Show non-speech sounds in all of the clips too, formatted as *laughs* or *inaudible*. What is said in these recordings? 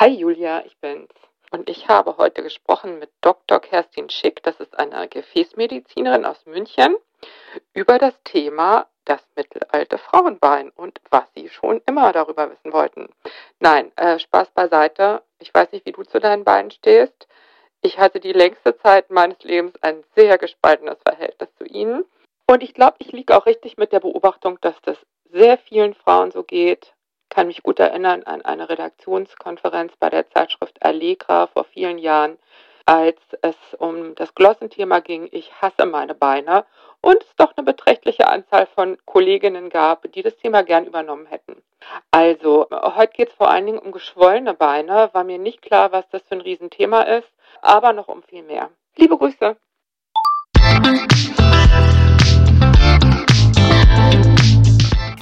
Hi Julia, ich bin's. Und ich habe heute gesprochen mit Dr. Kerstin Schick, das ist eine Gefäßmedizinerin aus München, über das Thema das mittelalte Frauenbein und was sie schon immer darüber wissen wollten. Nein, äh, Spaß beiseite. Ich weiß nicht, wie du zu deinen Beinen stehst. Ich hatte die längste Zeit meines Lebens ein sehr gespaltenes Verhältnis zu ihnen. Und ich glaube, ich liege auch richtig mit der Beobachtung, dass das sehr vielen Frauen so geht, kann mich gut erinnern an eine Redaktionskonferenz bei der Zeitschrift Allegra vor vielen Jahren, als es um das Glossenthema ging, ich hasse meine Beine und es doch eine beträchtliche Anzahl von Kolleginnen gab, die das Thema gern übernommen hätten. Also, heute geht es vor allen Dingen um geschwollene Beine, war mir nicht klar, was das für ein Riesenthema ist, aber noch um viel mehr. Liebe Grüße.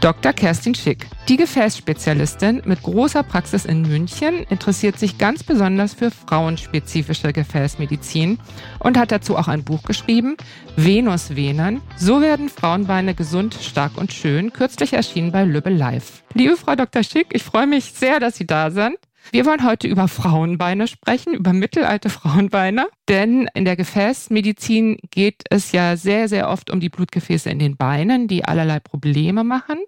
Dr. Kerstin Schick. Die Gefäßspezialistin mit großer Praxis in München interessiert sich ganz besonders für frauenspezifische Gefäßmedizin und hat dazu auch ein Buch geschrieben, Venusvenen. So werden Frauenbeine gesund, stark und schön, kürzlich erschienen bei Lübbe Live. Liebe Frau Dr. Schick, ich freue mich sehr, dass Sie da sind. Wir wollen heute über Frauenbeine sprechen, über mittelalte Frauenbeine. Denn in der Gefäßmedizin geht es ja sehr, sehr oft um die Blutgefäße in den Beinen, die allerlei Probleme machen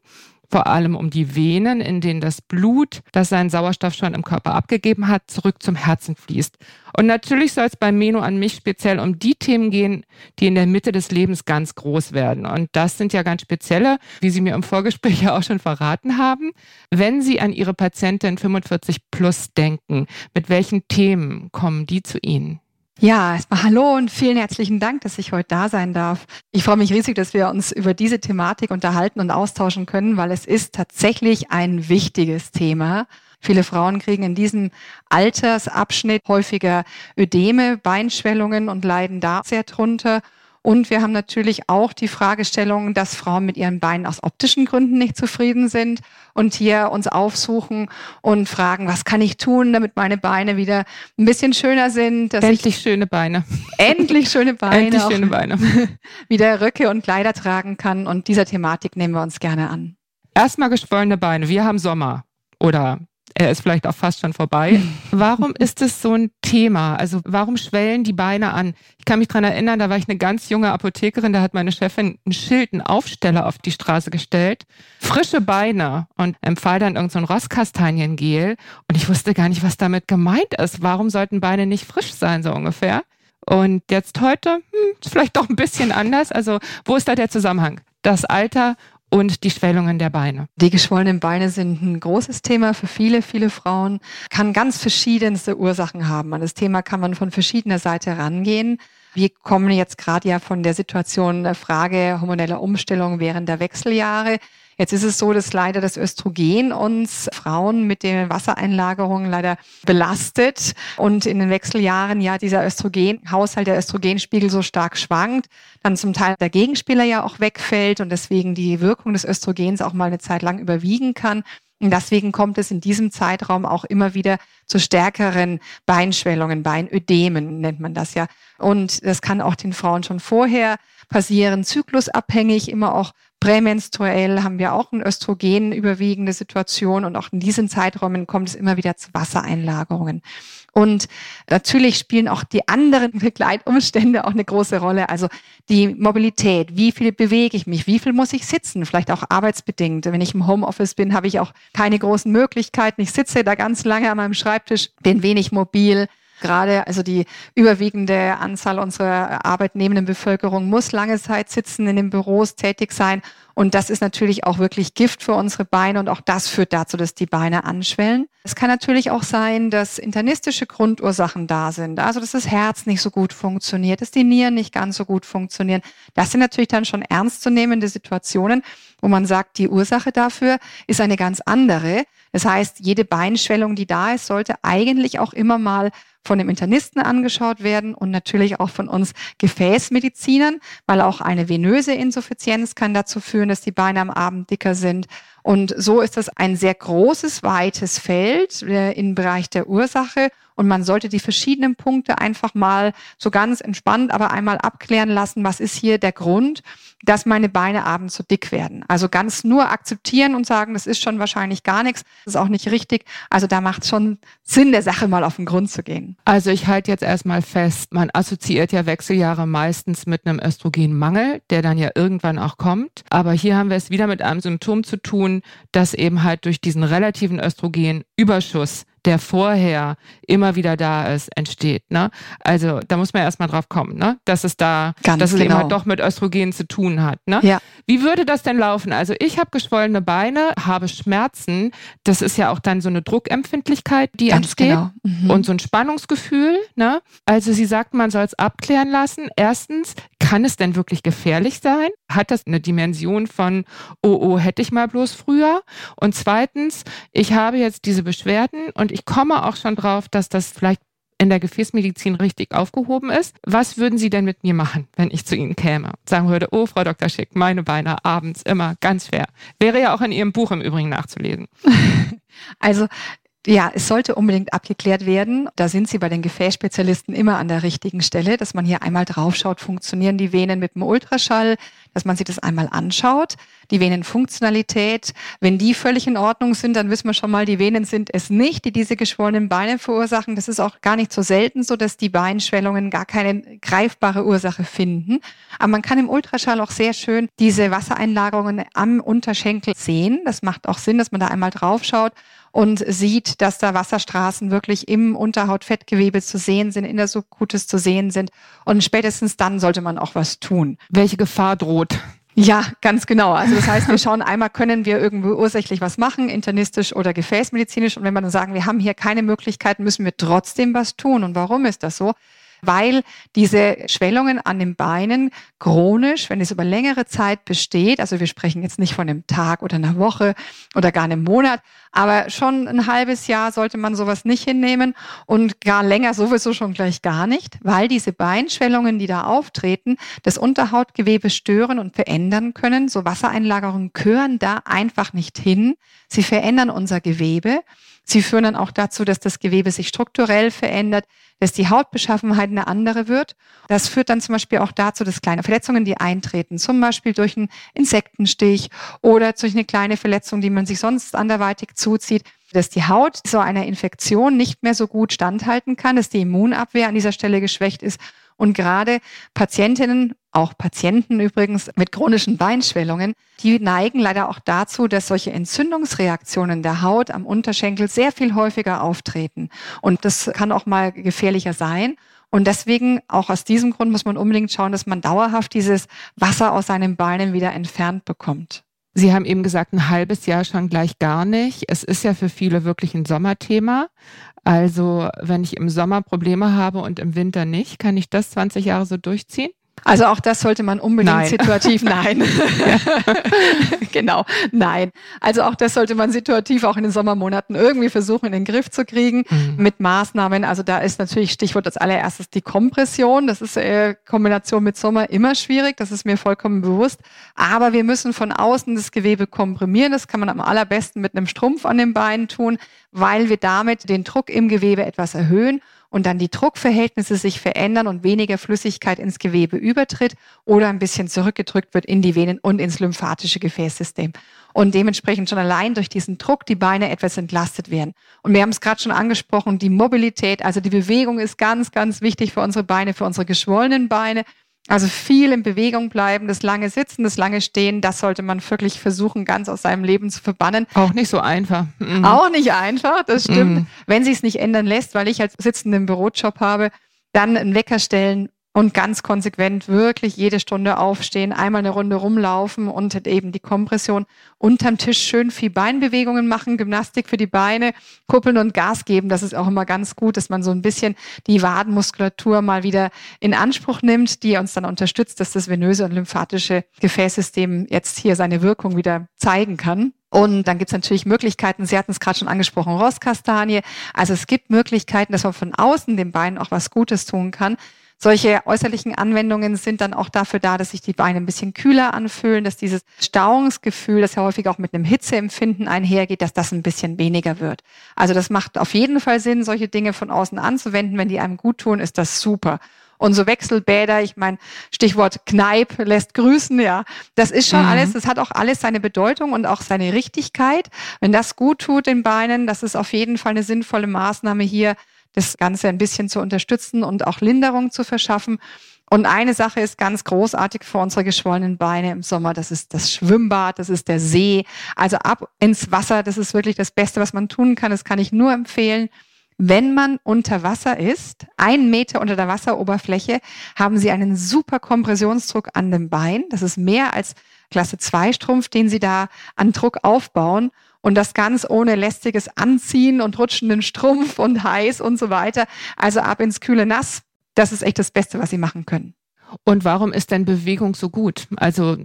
vor allem um die Venen, in denen das Blut, das seinen Sauerstoff schon im Körper abgegeben hat, zurück zum Herzen fließt. Und natürlich soll es bei Meno an mich speziell um die Themen gehen, die in der Mitte des Lebens ganz groß werden. Und das sind ja ganz spezielle, wie Sie mir im Vorgespräch *laughs* ja auch schon verraten haben. Wenn Sie an Ihre Patientin 45 plus denken, mit welchen Themen kommen die zu Ihnen? Ja, erstmal hallo und vielen herzlichen Dank, dass ich heute da sein darf. Ich freue mich riesig, dass wir uns über diese Thematik unterhalten und austauschen können, weil es ist tatsächlich ein wichtiges Thema. Viele Frauen kriegen in diesem Altersabschnitt häufiger Ödeme, Beinschwellungen und leiden da sehr drunter. Und wir haben natürlich auch die Fragestellung, dass Frauen mit ihren Beinen aus optischen Gründen nicht zufrieden sind und hier uns aufsuchen und fragen, was kann ich tun, damit meine Beine wieder ein bisschen schöner sind. endlich schöne Beine. Endlich schöne *laughs* Beine. endlich schöne Beine. *laughs* wieder Röcke und Kleider tragen kann. Und dieser Thematik nehmen wir uns gerne an. Erstmal geschwollene Beine. Wir haben Sommer oder er ist vielleicht auch fast schon vorbei. *laughs* Warum ist es so ein Thema? Also warum schwellen die Beine an? Ich kann mich dran erinnern, da war ich eine ganz junge Apothekerin, da hat meine Chefin ein Schild, einen Aufsteller auf die Straße gestellt. Frische Beine und empfahl dann irgendein so Rosskastaniengel. Und ich wusste gar nicht, was damit gemeint ist. Warum sollten Beine nicht frisch sein, so ungefähr? Und jetzt heute, hm, ist vielleicht doch ein bisschen anders. Also wo ist da der Zusammenhang? Das Alter und die Schwellungen der Beine. Die geschwollenen Beine sind ein großes Thema für viele, viele Frauen, kann ganz verschiedenste Ursachen haben. An das Thema kann man von verschiedener Seite rangehen. Wir kommen jetzt gerade ja von der Situation der Frage hormoneller Umstellung während der Wechseljahre. Jetzt ist es so, dass leider das Östrogen uns Frauen mit den Wassereinlagerungen leider belastet und in den Wechseljahren ja dieser Östrogenhaushalt, der Östrogenspiegel so stark schwankt, dann zum Teil der Gegenspieler ja auch wegfällt und deswegen die Wirkung des Östrogens auch mal eine Zeit lang überwiegen kann. Und deswegen kommt es in diesem Zeitraum auch immer wieder zu stärkeren Beinschwellungen, Beinödemen nennt man das ja. Und das kann auch den Frauen schon vorher passieren, zyklusabhängig, immer auch Prämenstruell haben wir auch eine Östrogen überwiegende Situation und auch in diesen Zeiträumen kommt es immer wieder zu Wassereinlagerungen. Und natürlich spielen auch die anderen *laughs* Begleitumstände auch eine große Rolle. Also die Mobilität, wie viel bewege ich mich, wie viel muss ich sitzen, vielleicht auch arbeitsbedingt. Wenn ich im Homeoffice bin, habe ich auch keine großen Möglichkeiten. Ich sitze da ganz lange an meinem Schreibtisch, bin wenig mobil. Gerade also die überwiegende Anzahl unserer arbeitnehmenden Bevölkerung muss lange Zeit sitzen, in den Büros tätig sein. Und das ist natürlich auch wirklich Gift für unsere Beine und auch das führt dazu, dass die Beine anschwellen. Es kann natürlich auch sein, dass internistische Grundursachen da sind. Also, dass das Herz nicht so gut funktioniert, dass die Nieren nicht ganz so gut funktionieren. Das sind natürlich dann schon ernstzunehmende Situationen, wo man sagt, die Ursache dafür ist eine ganz andere. Das heißt, jede Beinschwellung, die da ist, sollte eigentlich auch immer mal von dem Internisten angeschaut werden und natürlich auch von uns Gefäßmedizinern, weil auch eine venöse Insuffizienz kann dazu führen, dass die Beine am Abend dicker sind. Und so ist das ein sehr großes, weites Feld äh, im Bereich der Ursache. Und man sollte die verschiedenen Punkte einfach mal so ganz entspannt, aber einmal abklären lassen, was ist hier der Grund, dass meine Beine abends so dick werden. Also ganz nur akzeptieren und sagen, das ist schon wahrscheinlich gar nichts, das ist auch nicht richtig. Also da macht schon Sinn, der Sache mal auf den Grund zu gehen. Also ich halte jetzt erstmal fest, man assoziiert ja Wechseljahre meistens mit einem Östrogenmangel, der dann ja irgendwann auch kommt. Aber hier haben wir es wieder mit einem Symptom zu tun, das eben halt durch diesen relativen Östrogenüberschuss der vorher immer wieder da ist, entsteht. Ne? Also da muss man erstmal drauf kommen, ne? dass es da, Ganz dass es genau. eben halt doch mit Östrogen zu tun hat. Ne? Ja. Wie würde das denn laufen? Also ich habe geschwollene Beine, habe Schmerzen. Das ist ja auch dann so eine Druckempfindlichkeit, die Ganz entsteht genau. mhm. und so ein Spannungsgefühl. Ne? Also sie sagt, man soll es abklären lassen. Erstens, kann es denn wirklich gefährlich sein? Hat das eine Dimension von, oh, oh, hätte ich mal bloß früher? Und zweitens, ich habe jetzt diese Beschwerden und ich komme auch schon drauf, dass das vielleicht in der Gefäßmedizin richtig aufgehoben ist. Was würden Sie denn mit mir machen, wenn ich zu Ihnen käme? Sagen würde, oh, Frau Dr. Schick, meine Beine abends immer ganz fair. Wäre ja auch in Ihrem Buch im Übrigen nachzulesen. *laughs* Also ja, es sollte unbedingt abgeklärt werden. Da sind Sie bei den Gefäßspezialisten immer an der richtigen Stelle, dass man hier einmal draufschaut, funktionieren die Venen mit dem Ultraschall, dass man sich das einmal anschaut. Die Venenfunktionalität, wenn die völlig in Ordnung sind, dann wissen wir schon mal, die Venen sind es nicht, die diese geschwollenen Beine verursachen. Das ist auch gar nicht so selten so, dass die Beinschwellungen gar keine greifbare Ursache finden. Aber man kann im Ultraschall auch sehr schön diese Wassereinlagerungen am Unterschenkel sehen. Das macht auch Sinn, dass man da einmal draufschaut und sieht, dass da Wasserstraßen wirklich im Unterhautfettgewebe zu sehen sind, in der Subcutis zu sehen sind. Und spätestens dann sollte man auch was tun. Welche Gefahr droht? Ja, ganz genau. Also das heißt, wir schauen einmal, können wir irgendwo ursächlich was machen, internistisch oder gefäßmedizinisch. Und wenn wir dann sagen, wir haben hier keine Möglichkeiten, müssen wir trotzdem was tun. Und warum ist das so? Weil diese Schwellungen an den Beinen chronisch, wenn es über längere Zeit besteht, also wir sprechen jetzt nicht von einem Tag oder einer Woche oder gar einem Monat, aber schon ein halbes Jahr sollte man sowas nicht hinnehmen und gar länger sowieso schon gleich gar nicht, weil diese Beinschwellungen, die da auftreten, das Unterhautgewebe stören und verändern können. So Wassereinlagerungen gehören da einfach nicht hin. Sie verändern unser Gewebe. Sie führen dann auch dazu, dass das Gewebe sich strukturell verändert, dass die Hautbeschaffenheit eine andere wird. Das führt dann zum Beispiel auch dazu, dass kleine Verletzungen, die eintreten, zum Beispiel durch einen Insektenstich oder durch eine kleine Verletzung, die man sich sonst anderweitig zuzieht, dass die Haut so einer Infektion nicht mehr so gut standhalten kann, dass die Immunabwehr an dieser Stelle geschwächt ist und gerade Patientinnen, auch Patienten übrigens mit chronischen Beinschwellungen, die neigen leider auch dazu, dass solche Entzündungsreaktionen der Haut am Unterschenkel sehr viel häufiger auftreten. Und das kann auch mal gefährlicher sein. Und deswegen, auch aus diesem Grund, muss man unbedingt schauen, dass man dauerhaft dieses Wasser aus seinen Beinen wieder entfernt bekommt. Sie haben eben gesagt, ein halbes Jahr schon gleich gar nicht. Es ist ja für viele wirklich ein Sommerthema. Also wenn ich im Sommer Probleme habe und im Winter nicht, kann ich das 20 Jahre so durchziehen? Also auch das sollte man unbedingt nein. situativ, *laughs* nein. *laughs* genau, nein. Also auch das sollte man situativ auch in den Sommermonaten irgendwie versuchen in den Griff zu kriegen mhm. mit Maßnahmen. Also da ist natürlich Stichwort als allererstes die Kompression. Das ist äh, Kombination mit Sommer immer schwierig. Das ist mir vollkommen bewusst. Aber wir müssen von außen das Gewebe komprimieren. Das kann man am allerbesten mit einem Strumpf an den Beinen tun, weil wir damit den Druck im Gewebe etwas erhöhen und dann die Druckverhältnisse sich verändern und weniger Flüssigkeit ins Gewebe übertritt oder ein bisschen zurückgedrückt wird in die Venen und ins lymphatische Gefäßsystem. Und dementsprechend schon allein durch diesen Druck die Beine etwas entlastet werden. Und wir haben es gerade schon angesprochen, die Mobilität, also die Bewegung ist ganz, ganz wichtig für unsere Beine, für unsere geschwollenen Beine. Also viel in Bewegung bleiben, das lange Sitzen, das lange Stehen, das sollte man wirklich versuchen, ganz aus seinem Leben zu verbannen. Auch nicht so einfach. Mhm. Auch nicht einfach, das stimmt. Mhm. Wenn sich es nicht ändern lässt, weil ich als sitzenden Bürojob habe, dann einen Wecker stellen, und ganz konsequent wirklich jede Stunde aufstehen, einmal eine Runde rumlaufen und eben die Kompression unterm Tisch schön viel Beinbewegungen machen, Gymnastik für die Beine, kuppeln und Gas geben. Das ist auch immer ganz gut, dass man so ein bisschen die Wadenmuskulatur mal wieder in Anspruch nimmt, die uns dann unterstützt, dass das venöse und lymphatische Gefäßsystem jetzt hier seine Wirkung wieder zeigen kann. Und dann gibt es natürlich Möglichkeiten, Sie hatten es gerade schon angesprochen, Rosskastanie. Also es gibt Möglichkeiten, dass man von außen dem Bein auch was Gutes tun kann. Solche äußerlichen Anwendungen sind dann auch dafür da, dass sich die Beine ein bisschen kühler anfühlen, dass dieses Stauungsgefühl, das ja häufig auch mit einem Hitzeempfinden einhergeht, dass das ein bisschen weniger wird. Also das macht auf jeden Fall Sinn, solche Dinge von außen anzuwenden. Wenn die einem gut tun, ist das super. Und so Wechselbäder, ich meine, Stichwort Kneip lässt grüßen, ja. Das ist schon mhm. alles, das hat auch alles seine Bedeutung und auch seine Richtigkeit. Wenn das gut tut den Beinen, das ist auf jeden Fall eine sinnvolle Maßnahme hier, das Ganze ein bisschen zu unterstützen und auch Linderung zu verschaffen. Und eine Sache ist ganz großartig für unsere geschwollenen Beine im Sommer. Das ist das Schwimmbad, das ist der See. Also ab ins Wasser, das ist wirklich das Beste, was man tun kann. Das kann ich nur empfehlen. Wenn man unter Wasser ist, einen Meter unter der Wasseroberfläche, haben Sie einen super Kompressionsdruck an dem Bein. Das ist mehr als Klasse 2 Strumpf, den Sie da an Druck aufbauen. Und das ganz ohne lästiges Anziehen und rutschenden Strumpf und heiß und so weiter. Also ab ins kühle Nass. Das ist echt das Beste, was Sie machen können. Und warum ist denn Bewegung so gut? Also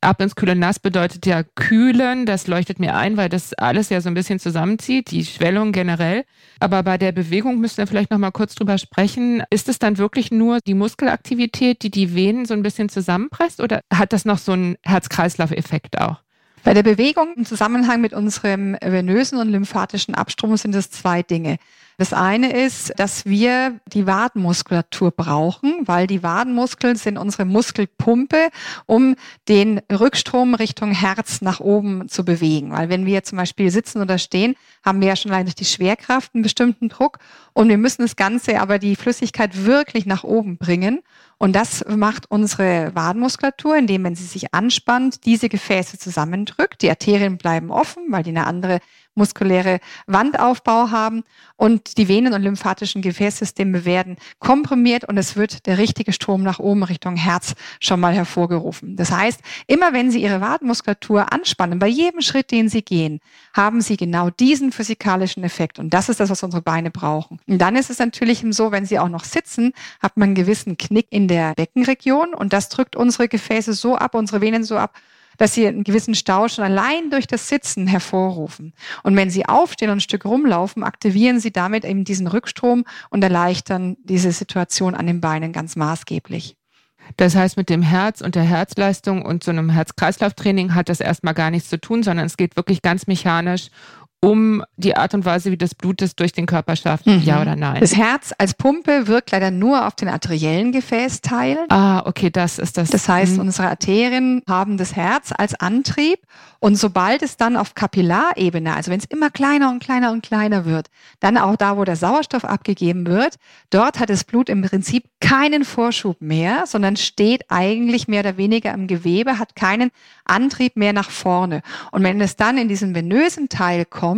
ab ins kühle Nass bedeutet ja kühlen, das leuchtet mir ein, weil das alles ja so ein bisschen zusammenzieht, die Schwellung generell. Aber bei der Bewegung müssen wir vielleicht noch mal kurz drüber sprechen. Ist es dann wirklich nur die Muskelaktivität, die die Venen so ein bisschen zusammenpresst oder hat das noch so einen Herz-Kreislauf-Effekt auch? Bei der Bewegung im Zusammenhang mit unserem venösen und lymphatischen Abstrom sind es zwei Dinge. Das eine ist, dass wir die Wadenmuskulatur brauchen, weil die Wadenmuskeln sind unsere Muskelpumpe, um den Rückstrom Richtung Herz nach oben zu bewegen. Weil wenn wir zum Beispiel sitzen oder stehen, haben wir ja schon durch die Schwerkraft einen bestimmten Druck und wir müssen das Ganze aber die Flüssigkeit wirklich nach oben bringen. Und das macht unsere Wadenmuskulatur, indem, wenn sie sich anspannt, diese Gefäße zusammendrückt. Die Arterien bleiben offen, weil die eine andere muskuläre Wandaufbau haben und die Venen und lymphatischen Gefäßsysteme werden komprimiert und es wird der richtige Strom nach oben Richtung Herz schon mal hervorgerufen. Das heißt, immer wenn Sie Ihre Wadenmuskulatur anspannen, bei jedem Schritt, den Sie gehen, haben Sie genau diesen physikalischen Effekt und das ist das, was unsere Beine brauchen. Und dann ist es natürlich so, wenn Sie auch noch sitzen, hat man einen gewissen Knick in der Beckenregion und das drückt unsere Gefäße so ab, unsere Venen so ab, dass sie einen gewissen Stau schon allein durch das Sitzen hervorrufen. Und wenn sie aufstehen und ein Stück rumlaufen, aktivieren sie damit eben diesen Rückstrom und erleichtern diese Situation an den Beinen ganz maßgeblich. Das heißt, mit dem Herz und der Herzleistung und so einem Herz-Kreislauf-Training hat das erstmal gar nichts zu tun, sondern es geht wirklich ganz mechanisch um die Art und Weise, wie das Blut es durch den Körper schafft, mhm. ja oder nein? Das Herz als Pumpe wirkt leider nur auf den arteriellen Gefäßteil. Ah, okay, das ist das. Das heißt, mhm. unsere Arterien haben das Herz als Antrieb und sobald es dann auf Kapillarebene, also wenn es immer kleiner und kleiner und kleiner wird, dann auch da, wo der Sauerstoff abgegeben wird, dort hat das Blut im Prinzip keinen Vorschub mehr, sondern steht eigentlich mehr oder weniger im Gewebe, hat keinen Antrieb mehr nach vorne. Und wenn es dann in diesen venösen Teil kommt,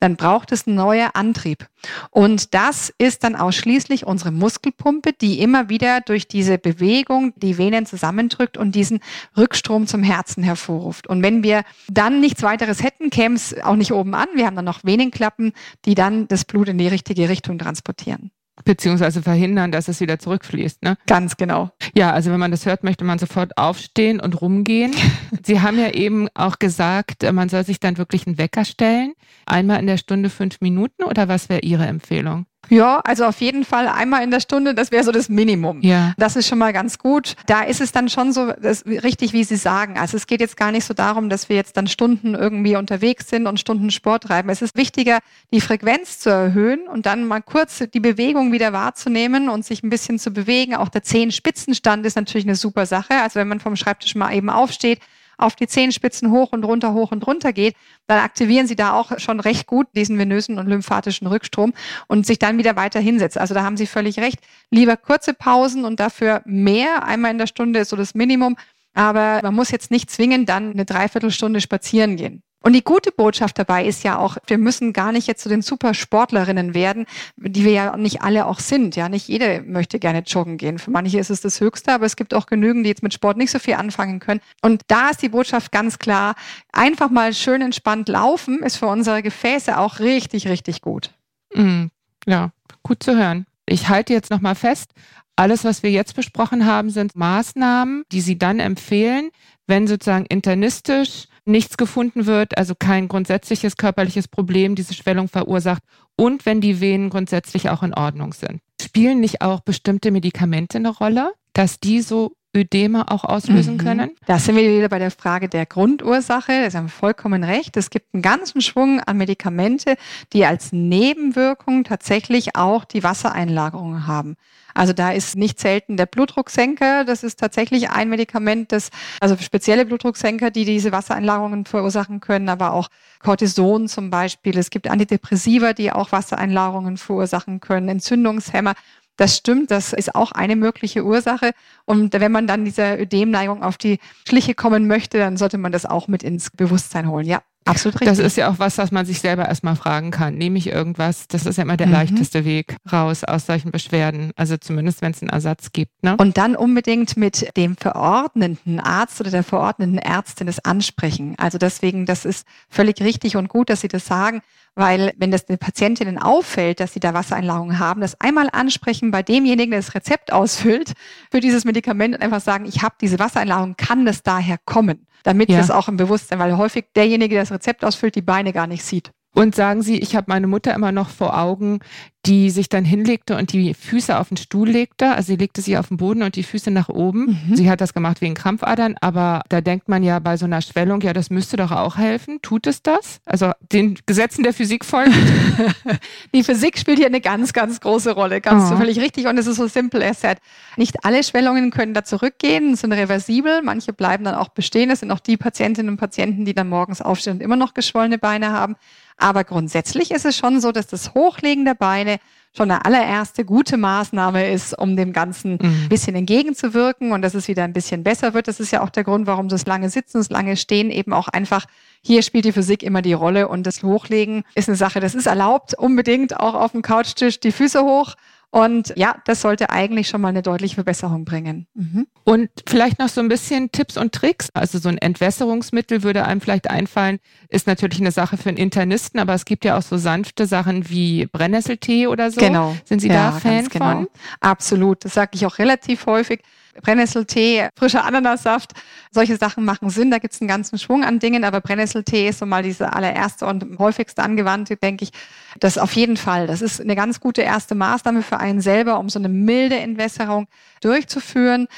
dann braucht es neuen Antrieb. Und das ist dann ausschließlich unsere Muskelpumpe, die immer wieder durch diese Bewegung die Venen zusammendrückt und diesen Rückstrom zum Herzen hervorruft. Und wenn wir dann nichts weiteres hätten, käme es auch nicht oben an. Wir haben dann noch Venenklappen, die dann das Blut in die richtige Richtung transportieren beziehungsweise verhindern, dass es wieder zurückfließt. Ne? Ganz genau. Ja, also wenn man das hört, möchte man sofort aufstehen und rumgehen. *laughs* Sie haben ja eben auch gesagt, man soll sich dann wirklich einen Wecker stellen. Einmal in der Stunde fünf Minuten oder was wäre Ihre Empfehlung? Ja, also auf jeden Fall einmal in der Stunde, das wäre so das Minimum. Ja. Das ist schon mal ganz gut. Da ist es dann schon so das, richtig, wie Sie sagen. Also es geht jetzt gar nicht so darum, dass wir jetzt dann Stunden irgendwie unterwegs sind und Stunden Sport treiben. Es ist wichtiger, die Frequenz zu erhöhen und dann mal kurz die Bewegung wieder wahrzunehmen und sich ein bisschen zu bewegen. Auch der Zehenspitzenstand ist natürlich eine super Sache. Also wenn man vom Schreibtisch mal eben aufsteht, auf die Zehenspitzen hoch und runter, hoch und runter geht, dann aktivieren sie da auch schon recht gut diesen venösen und lymphatischen Rückstrom und sich dann wieder weiter hinsetzt. Also da haben Sie völlig recht. Lieber kurze Pausen und dafür mehr. Einmal in der Stunde ist so das Minimum. Aber man muss jetzt nicht zwingend dann eine Dreiviertelstunde spazieren gehen. Und die gute Botschaft dabei ist ja auch, wir müssen gar nicht jetzt zu den Supersportlerinnen werden, die wir ja nicht alle auch sind. Ja, nicht jede möchte gerne joggen gehen. Für manche ist es das Höchste, aber es gibt auch genügend, die jetzt mit Sport nicht so viel anfangen können. Und da ist die Botschaft ganz klar, einfach mal schön entspannt laufen ist für unsere Gefäße auch richtig, richtig gut. Mm, ja, gut zu hören. Ich halte jetzt nochmal fest, alles, was wir jetzt besprochen haben, sind Maßnahmen, die Sie dann empfehlen, wenn sozusagen internistisch nichts gefunden wird, also kein grundsätzliches körperliches Problem diese Schwellung verursacht und wenn die Venen grundsätzlich auch in Ordnung sind. Spielen nicht auch bestimmte Medikamente eine Rolle, dass die so Ödeme auch auslösen mhm. können? Da sind wir wieder bei der Frage der Grundursache. Das haben wir vollkommen recht. Es gibt einen ganzen Schwung an Medikamente, die als Nebenwirkung tatsächlich auch die Wassereinlagerungen haben. Also da ist nicht selten der Blutdrucksenker. Das ist tatsächlich ein Medikament, das, also spezielle Blutdrucksenker, die diese Wassereinlagerungen verursachen können, aber auch Cortison zum Beispiel. Es gibt Antidepressiva, die auch Wassereinlagerungen verursachen können, Entzündungshemmer. Das stimmt, das ist auch eine mögliche Ursache. Und wenn man dann dieser Ödemneigung auf die Schliche kommen möchte, dann sollte man das auch mit ins Bewusstsein holen. Ja. Absolut richtig. Das ist ja auch was, was man sich selber erstmal fragen kann. Nehme ich irgendwas? Das ist ja immer der mhm. leichteste Weg raus aus solchen Beschwerden. Also zumindest, wenn es einen Ersatz gibt. Ne? Und dann unbedingt mit dem verordnenden Arzt oder der verordneten Ärztin das ansprechen. Also deswegen, das ist völlig richtig und gut, dass Sie das sagen, weil wenn das den Patientinnen auffällt, dass sie da Wassereinlagerungen haben, das einmal ansprechen bei demjenigen, der das Rezept ausfüllt für dieses Medikament und einfach sagen, ich habe diese Wassereinlagerung, kann das daher kommen? Damit ja. das auch im Bewusstsein, weil häufig derjenige, der das Rezept ausfüllt, die Beine gar nicht sieht. Und sagen Sie, ich habe meine Mutter immer noch vor Augen, die sich dann hinlegte und die Füße auf den Stuhl legte. Also sie legte sie auf den Boden und die Füße nach oben. Mhm. Sie hat das gemacht wegen Krampfadern, aber da denkt man ja bei so einer Schwellung, ja, das müsste doch auch helfen. Tut es das? Also den Gesetzen der Physik folgt? *laughs* die Physik spielt hier eine ganz, ganz große Rolle. Ganz oh. völlig richtig. Und es ist so simpel as said. Nicht alle Schwellungen können da zurückgehen, sind reversibel. Manche bleiben dann auch bestehen. Es sind auch die Patientinnen und Patienten, die dann morgens aufstehen und immer noch geschwollene Beine haben. Aber grundsätzlich ist es schon so, dass das Hochlegen der Beine schon eine allererste gute Maßnahme ist, um dem Ganzen mhm. ein bisschen entgegenzuwirken und dass es wieder ein bisschen besser wird. Das ist ja auch der Grund, warum das lange Sitzen, das lange Stehen eben auch einfach, hier spielt die Physik immer die Rolle und das Hochlegen ist eine Sache, das ist erlaubt, unbedingt auch auf dem Couchtisch die Füße hoch und ja, das sollte eigentlich schon mal eine deutliche Verbesserung bringen. Mhm. Und vielleicht noch so ein bisschen Tipps und Tricks. Also so ein Entwässerungsmittel würde einem vielleicht einfallen, ist natürlich eine Sache für einen Internisten, aber es gibt ja auch so sanfte Sachen wie Brennnesseltee oder so. Genau. Sind Sie ja, da Fan genau. von? Absolut. Das sage ich auch relativ häufig. Brennnesseltee, frischer Ananassaft, solche Sachen machen Sinn. Da gibt es einen ganzen Schwung an Dingen, aber Brennnesseltee ist so mal diese allererste und häufigste angewandte, denke ich. Das auf jeden Fall. Das ist eine ganz gute erste Maßnahme für einen selber, um so eine milde Entwässerung durchzuführen.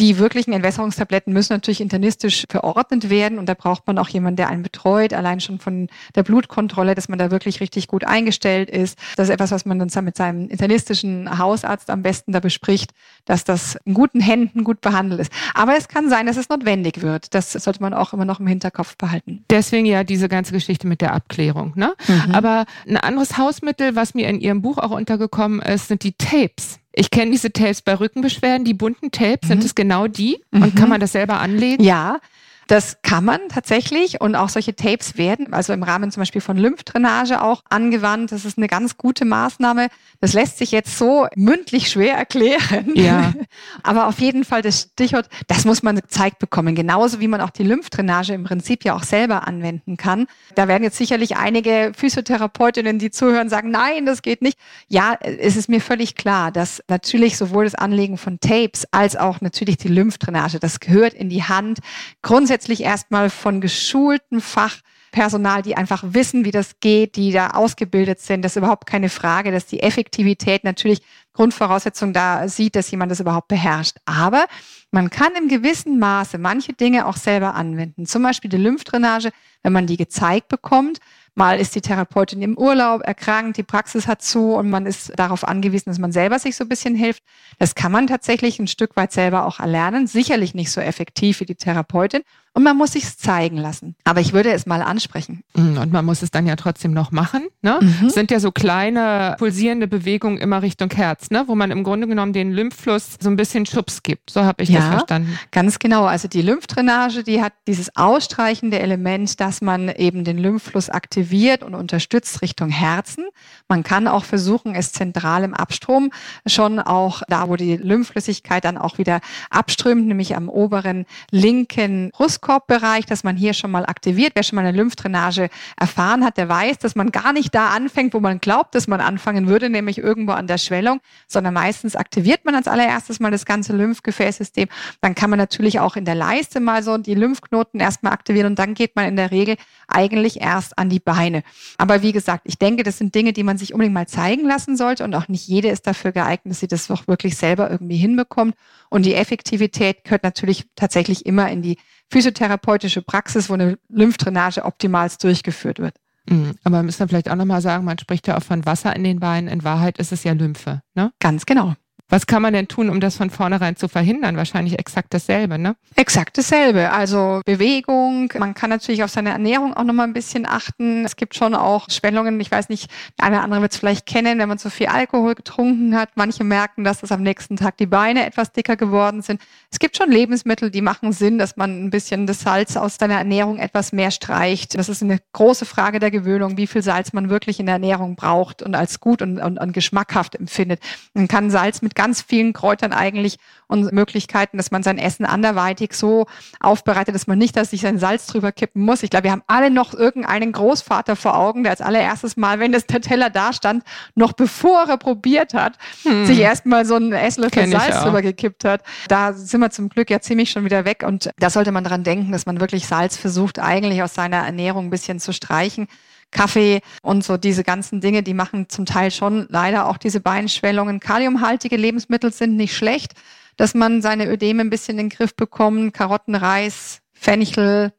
Die wirklichen Entwässerungstabletten müssen natürlich internistisch verordnet werden und da braucht man auch jemanden, der einen betreut, allein schon von der Blutkontrolle, dass man da wirklich richtig gut eingestellt ist. Das ist etwas, was man dann mit seinem internistischen Hausarzt am besten da bespricht, dass das in guten Händen gut behandelt ist. Aber es kann sein, dass es notwendig wird. Das sollte man auch immer noch im Hinterkopf behalten. Deswegen ja diese ganze Geschichte mit der Abklärung. Ne? Mhm. Aber ein anderes Hausmittel, was mir in Ihrem Buch auch untergekommen ist, sind die Tapes. Ich kenne diese Tapes bei Rückenbeschwerden, die bunten Tapes, mhm. sind es genau die? Und kann mhm. man das selber anlegen? Ja, das kann man tatsächlich und auch solche Tapes werden, also im Rahmen zum Beispiel von Lymphdrainage auch angewandt. Das ist eine ganz gute Maßnahme. Das lässt sich jetzt so mündlich schwer erklären. Ja. *laughs* Aber auf jeden Fall das Stichwort, das muss man gezeigt bekommen. Genauso wie man auch die Lymphdrainage im Prinzip ja auch selber anwenden kann. Da werden jetzt sicherlich einige Physiotherapeutinnen, die zuhören, sagen, nein, das geht nicht. Ja, es ist mir völlig klar, dass natürlich sowohl das Anlegen von Tapes als auch natürlich die Lymphdrainage, das gehört in die Hand. Grundsätzlich grundsätzlich erstmal von geschulten Fachpersonal, die einfach wissen, wie das geht, die da ausgebildet sind. Das ist überhaupt keine Frage, dass die Effektivität natürlich Grundvoraussetzung da sieht, dass jemand das überhaupt beherrscht. Aber man kann im gewissen Maße manche Dinge auch selber anwenden. Zum Beispiel die Lymphdrainage, wenn man die gezeigt bekommt, Mal ist die Therapeutin im Urlaub erkrankt, die Praxis hat zu und man ist darauf angewiesen, dass man selber sich so ein bisschen hilft. Das kann man tatsächlich ein Stück weit selber auch erlernen. Sicherlich nicht so effektiv wie die Therapeutin, und man muss sich zeigen lassen. Aber ich würde es mal ansprechen. Mm, und man muss es dann ja trotzdem noch machen. Ne? Mhm. Es sind ja so kleine pulsierende Bewegungen immer Richtung Herz, ne? wo man im Grunde genommen den Lymphfluss so ein bisschen Schubs gibt. So habe ich ja, das verstanden. Ganz genau. Also die Lymphdrainage, die hat dieses ausstreichende Element, dass man eben den Lymphfluss aktiviert und unterstützt Richtung Herzen. Man kann auch versuchen, es zentral im Abstrom schon auch da, wo die Lymphflüssigkeit dann auch wieder abströmt, nämlich am oberen linken Brustkorbbereich, dass man hier schon mal aktiviert. Wer schon mal eine Lymphdrainage erfahren hat, der weiß, dass man gar nicht da anfängt, wo man glaubt, dass man anfangen würde, nämlich irgendwo an der Schwellung, sondern meistens aktiviert man als allererstes mal das ganze Lymphgefäßsystem. Dann kann man natürlich auch in der Leiste mal so die Lymphknoten erstmal aktivieren und dann geht man in der Regel eigentlich erst an die Beine. Aber wie gesagt, ich denke, das sind Dinge, die man sich unbedingt mal zeigen lassen sollte und auch nicht jede ist dafür geeignet, dass sie das auch wirklich selber irgendwie hinbekommt. Und die Effektivität gehört natürlich tatsächlich immer in die physiotherapeutische Praxis, wo eine Lymphdrainage optimals durchgeführt wird. Mhm. Aber wir müssen vielleicht auch nochmal sagen, man spricht ja auch von Wasser in den Beinen. In Wahrheit ist es ja Lymphe, ne? Ganz genau. Was kann man denn tun, um das von vornherein zu verhindern? Wahrscheinlich exakt dasselbe, ne? Exakt dasselbe. Also Bewegung. Man kann natürlich auf seine Ernährung auch nochmal ein bisschen achten. Es gibt schon auch Schwellungen. Ich weiß nicht, der eine oder andere wird es vielleicht kennen, wenn man zu viel Alkohol getrunken hat. Manche merken, dass das am nächsten Tag die Beine etwas dicker geworden sind. Es gibt schon Lebensmittel, die machen Sinn, dass man ein bisschen das Salz aus seiner Ernährung etwas mehr streicht. Das ist eine große Frage der Gewöhnung, wie viel Salz man wirklich in der Ernährung braucht und als gut und, und, und geschmackhaft empfindet. Man kann Salz mit ganz vielen Kräutern eigentlich und Möglichkeiten, dass man sein Essen anderweitig so aufbereitet, dass man nicht, dass sich sein Salz drüber kippen muss. Ich glaube, wir haben alle noch irgendeinen Großvater vor Augen, der als allererstes Mal, wenn das der Teller da stand, noch bevor er probiert hat, hm. sich erstmal so einen Esslöffel Salz drüber gekippt hat. Da sind wir zum Glück ja ziemlich schon wieder weg und da sollte man dran denken, dass man wirklich Salz versucht, eigentlich aus seiner Ernährung ein bisschen zu streichen. Kaffee und so diese ganzen Dinge, die machen zum Teil schon leider auch diese Beinschwellungen. Kaliumhaltige Lebensmittel sind nicht schlecht, dass man seine Ödeme ein bisschen in den Griff bekommt. Karotten, Reis, Fenchel,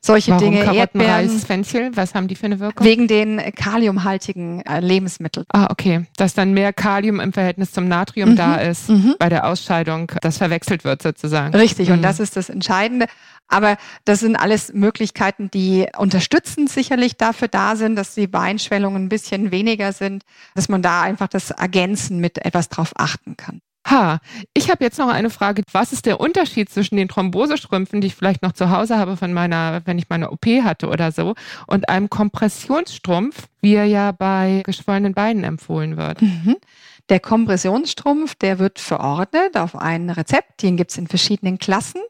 solche Warum Dinge. Karotten, Erdbeeren. Reis, Fenchel, was haben die für eine Wirkung? Wegen den kaliumhaltigen äh, Lebensmitteln. Ah, okay. Dass dann mehr Kalium im Verhältnis zum Natrium mhm. da ist mhm. bei der Ausscheidung, das verwechselt wird sozusagen. Richtig, mhm. und das ist das Entscheidende. Aber das sind alles Möglichkeiten, die unterstützend sicherlich dafür da sind, dass die Beinschwellungen ein bisschen weniger sind, dass man da einfach das Ergänzen mit etwas drauf achten kann. Ha, ich habe jetzt noch eine Frage. Was ist der Unterschied zwischen den Thrombosestrümpfen, die ich vielleicht noch zu Hause habe von meiner, wenn ich meine OP hatte oder so, und einem Kompressionsstrumpf, wie er ja bei geschwollenen Beinen empfohlen wird? Mhm. Der Kompressionsstrumpf, der wird verordnet auf ein Rezept. Den gibt es in verschiedenen Klassen.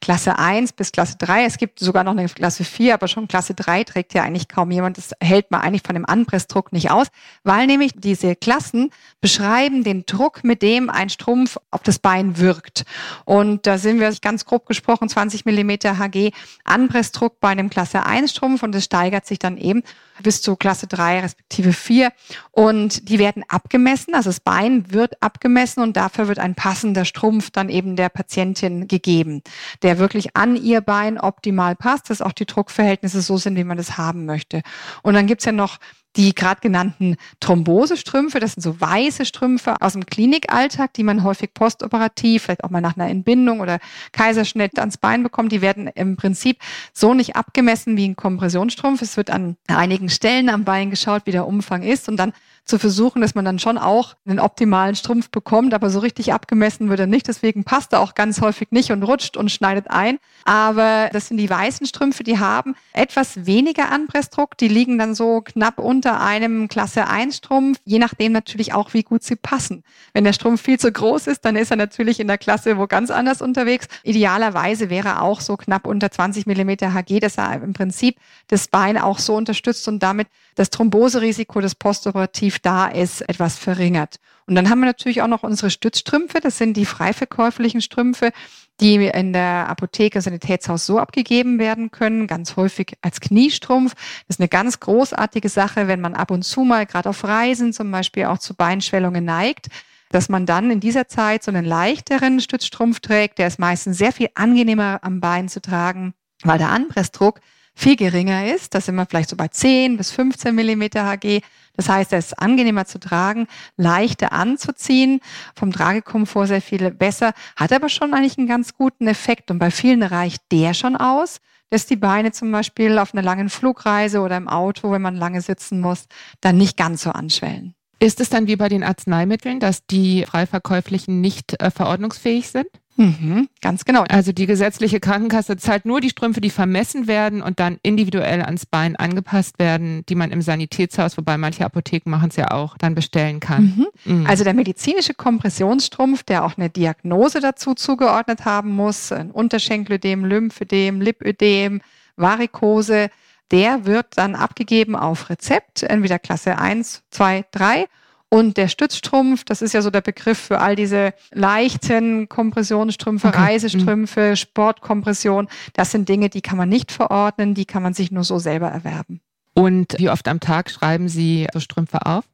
Klasse 1 bis Klasse 3. Es gibt sogar noch eine Klasse 4, aber schon Klasse 3 trägt ja eigentlich kaum jemand. Das hält man eigentlich von dem Anpressdruck nicht aus, weil nämlich diese Klassen beschreiben den Druck, mit dem ein Strumpf auf das Bein wirkt. Und da sind wir ganz grob gesprochen 20 Millimeter Hg Anpressdruck bei einem Klasse 1 Strumpf und es steigert sich dann eben bis zu Klasse 3 respektive 4. Und die werden abgemessen, also das Bein wird abgemessen und dafür wird ein passender Strumpf dann eben der Patientin gegeben, der wirklich an ihr Bein optimal passt, dass auch die Druckverhältnisse so sind, wie man das haben möchte. Und dann gibt's ja noch die gerade genannten Thrombosestrümpfe, das sind so weiße Strümpfe aus dem Klinikalltag, die man häufig postoperativ, vielleicht auch mal nach einer Entbindung oder Kaiserschnitt ans Bein bekommt. Die werden im Prinzip so nicht abgemessen wie ein Kompressionsstrumpf. Es wird an einigen Stellen am Bein geschaut, wie der Umfang ist und dann zu versuchen, dass man dann schon auch einen optimalen Strumpf bekommt, aber so richtig abgemessen wird er nicht. Deswegen passt er auch ganz häufig nicht und rutscht und schneidet ein. Aber das sind die weißen Strümpfe, die haben etwas weniger Anpressdruck. Die liegen dann so knapp unter einem Klasse 1 Strumpf, je nachdem natürlich auch, wie gut sie passen. Wenn der Strumpf viel zu groß ist, dann ist er natürlich in der Klasse wo ganz anders unterwegs. Idealerweise wäre er auch so knapp unter 20 Millimeter Hg, dass er im Prinzip das Bein auch so unterstützt und damit das Thromboserisiko, das postoperativ da ist, etwas verringert. Und dann haben wir natürlich auch noch unsere Stützstrümpfe. Das sind die frei verkäuflichen Strümpfe, die in der Apotheke, Sanitätshaus so abgegeben werden können, ganz häufig als Kniestrumpf. Das ist eine ganz großartige Sache, wenn man ab und zu mal gerade auf Reisen zum Beispiel auch zu Beinschwellungen neigt, dass man dann in dieser Zeit so einen leichteren Stützstrumpf trägt. Der ist meistens sehr viel angenehmer am Bein zu tragen, weil der Anpressdruck viel geringer ist. Da sind wir vielleicht so bei 10 bis 15 Millimeter Hg. Das heißt, er ist angenehmer zu tragen, leichter anzuziehen, vom Tragekomfort sehr viel besser, hat aber schon eigentlich einen ganz guten Effekt. Und bei vielen reicht der schon aus, dass die Beine zum Beispiel auf einer langen Flugreise oder im Auto, wenn man lange sitzen muss, dann nicht ganz so anschwellen. Ist es dann wie bei den Arzneimitteln, dass die freiverkäuflichen nicht äh, verordnungsfähig sind? Mhm, ganz genau. Also die gesetzliche Krankenkasse zahlt nur die Strümpfe, die vermessen werden und dann individuell ans Bein angepasst werden, die man im Sanitätshaus, wobei manche Apotheken machen es ja auch, dann bestellen kann. Mhm. Mhm. Also der medizinische Kompressionsstrumpf, der auch eine Diagnose dazu zugeordnet haben muss, ein Unterschenkelödem, Lymphödem, Lipödem, Varikose, der wird dann abgegeben auf Rezept, entweder Klasse 1, 2, 3 und der Stützstrumpf, das ist ja so der Begriff für all diese leichten Kompressionsstrümpfe, okay. Reisestrümpfe, mhm. Sportkompression. Das sind Dinge, die kann man nicht verordnen, die kann man sich nur so selber erwerben. Und wie oft am Tag schreiben Sie so Strümpfe auf?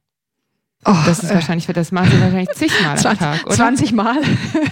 Oh, das ist äh, wahrscheinlich, das machen sie wahrscheinlich zigmal 20, am Tag, oder? 20 Mal.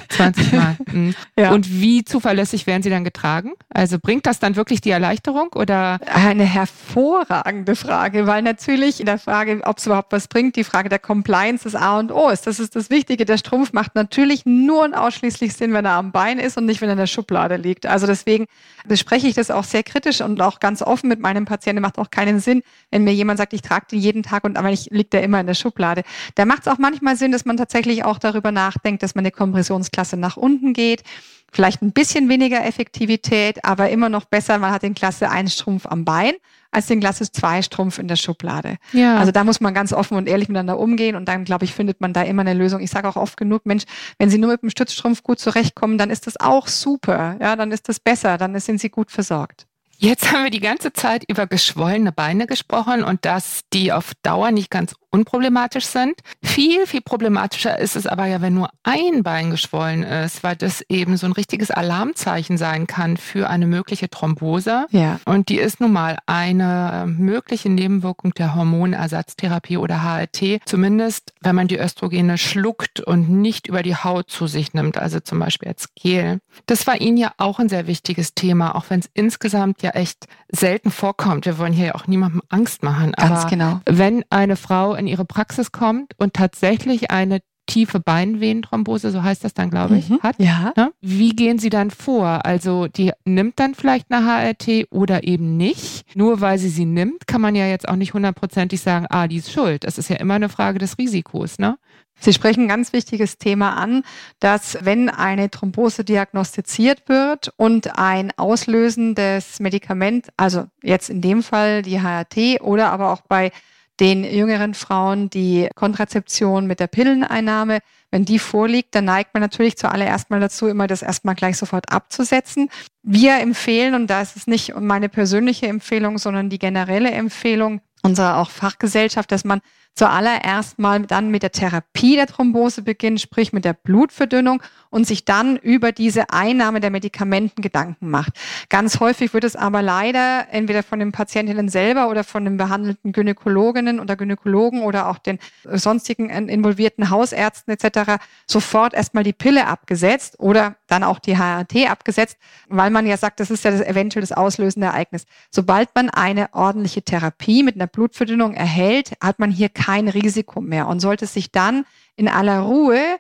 20 Mal. Mhm. Ja. Und wie zuverlässig werden sie dann getragen? Also bringt das dann wirklich die Erleichterung oder? Eine hervorragende Frage, weil natürlich in der Frage, ob es überhaupt was bringt, die Frage der Compliance des A und O ist. Das ist das Wichtige. Der Strumpf macht natürlich nur und ausschließlich Sinn, wenn er am Bein ist und nicht, wenn er in der Schublade liegt. Also deswegen bespreche ich das auch sehr kritisch und auch ganz offen mit meinem Patienten. Macht auch keinen Sinn, wenn mir jemand sagt, ich trage den jeden Tag und aber ich liegt er immer in der Schublade. Schublade. Da macht es auch manchmal Sinn, dass man tatsächlich auch darüber nachdenkt, dass man eine Kompressionsklasse nach unten geht. Vielleicht ein bisschen weniger Effektivität, aber immer noch besser, man hat den Klasse 1 Strumpf am Bein als den Klasse 2 Strumpf in der Schublade. Ja. Also da muss man ganz offen und ehrlich miteinander umgehen und dann, glaube ich, findet man da immer eine Lösung. Ich sage auch oft genug, Mensch, wenn Sie nur mit dem Stützstrumpf gut zurechtkommen, dann ist das auch super. Ja, dann ist das besser, dann sind Sie gut versorgt. Jetzt haben wir die ganze Zeit über geschwollene Beine gesprochen und dass die auf Dauer nicht ganz unproblematisch sind. Viel, viel problematischer ist es aber ja, wenn nur ein Bein geschwollen ist, weil das eben so ein richtiges Alarmzeichen sein kann für eine mögliche Thrombose. Ja. Und die ist nun mal eine mögliche Nebenwirkung der Hormonersatztherapie oder HRT, zumindest wenn man die Östrogene schluckt und nicht über die Haut zu sich nimmt, also zum Beispiel als Gel. Das war Ihnen ja auch ein sehr wichtiges Thema, auch wenn es insgesamt ja echt selten vorkommt. Wir wollen hier ja auch niemandem Angst machen. Ganz aber genau. wenn eine Frau in ihre Praxis kommt und tatsächlich eine tiefe Beinvenenthrombose, so heißt das dann, glaube ich, mhm, hat. Ja. Ne? Wie gehen Sie dann vor? Also die nimmt dann vielleicht eine HRT oder eben nicht. Nur weil sie sie nimmt, kann man ja jetzt auch nicht hundertprozentig sagen, ah, die ist schuld. Das ist ja immer eine Frage des Risikos, ne? Sie sprechen ein ganz wichtiges Thema an, dass wenn eine Thrombose diagnostiziert wird und ein auslösendes Medikament, also jetzt in dem Fall die HRT oder aber auch bei den jüngeren Frauen die Kontrazeption mit der Pilleneinnahme, wenn die vorliegt, dann neigt man natürlich zuallererst mal dazu, immer das erstmal gleich sofort abzusetzen. Wir empfehlen, und da ist es nicht meine persönliche Empfehlung, sondern die generelle Empfehlung unserer auch Fachgesellschaft, dass man zuallererst mal dann mit der Therapie der Thrombose beginnt, sprich mit der Blutverdünnung und sich dann über diese Einnahme der Medikamenten Gedanken macht. Ganz häufig wird es aber leider entweder von den Patientinnen selber oder von den behandelten Gynäkologinnen oder Gynäkologen oder auch den sonstigen involvierten Hausärzten etc. sofort erstmal die Pille abgesetzt oder dann auch die HRT abgesetzt, weil man ja sagt, das ist ja das eventuell das auslösende Ereignis. Sobald man eine ordentliche Therapie mit einer Blutverdünnung erhält, hat man hier kein Risiko mehr und sollte sich dann in aller Ruhe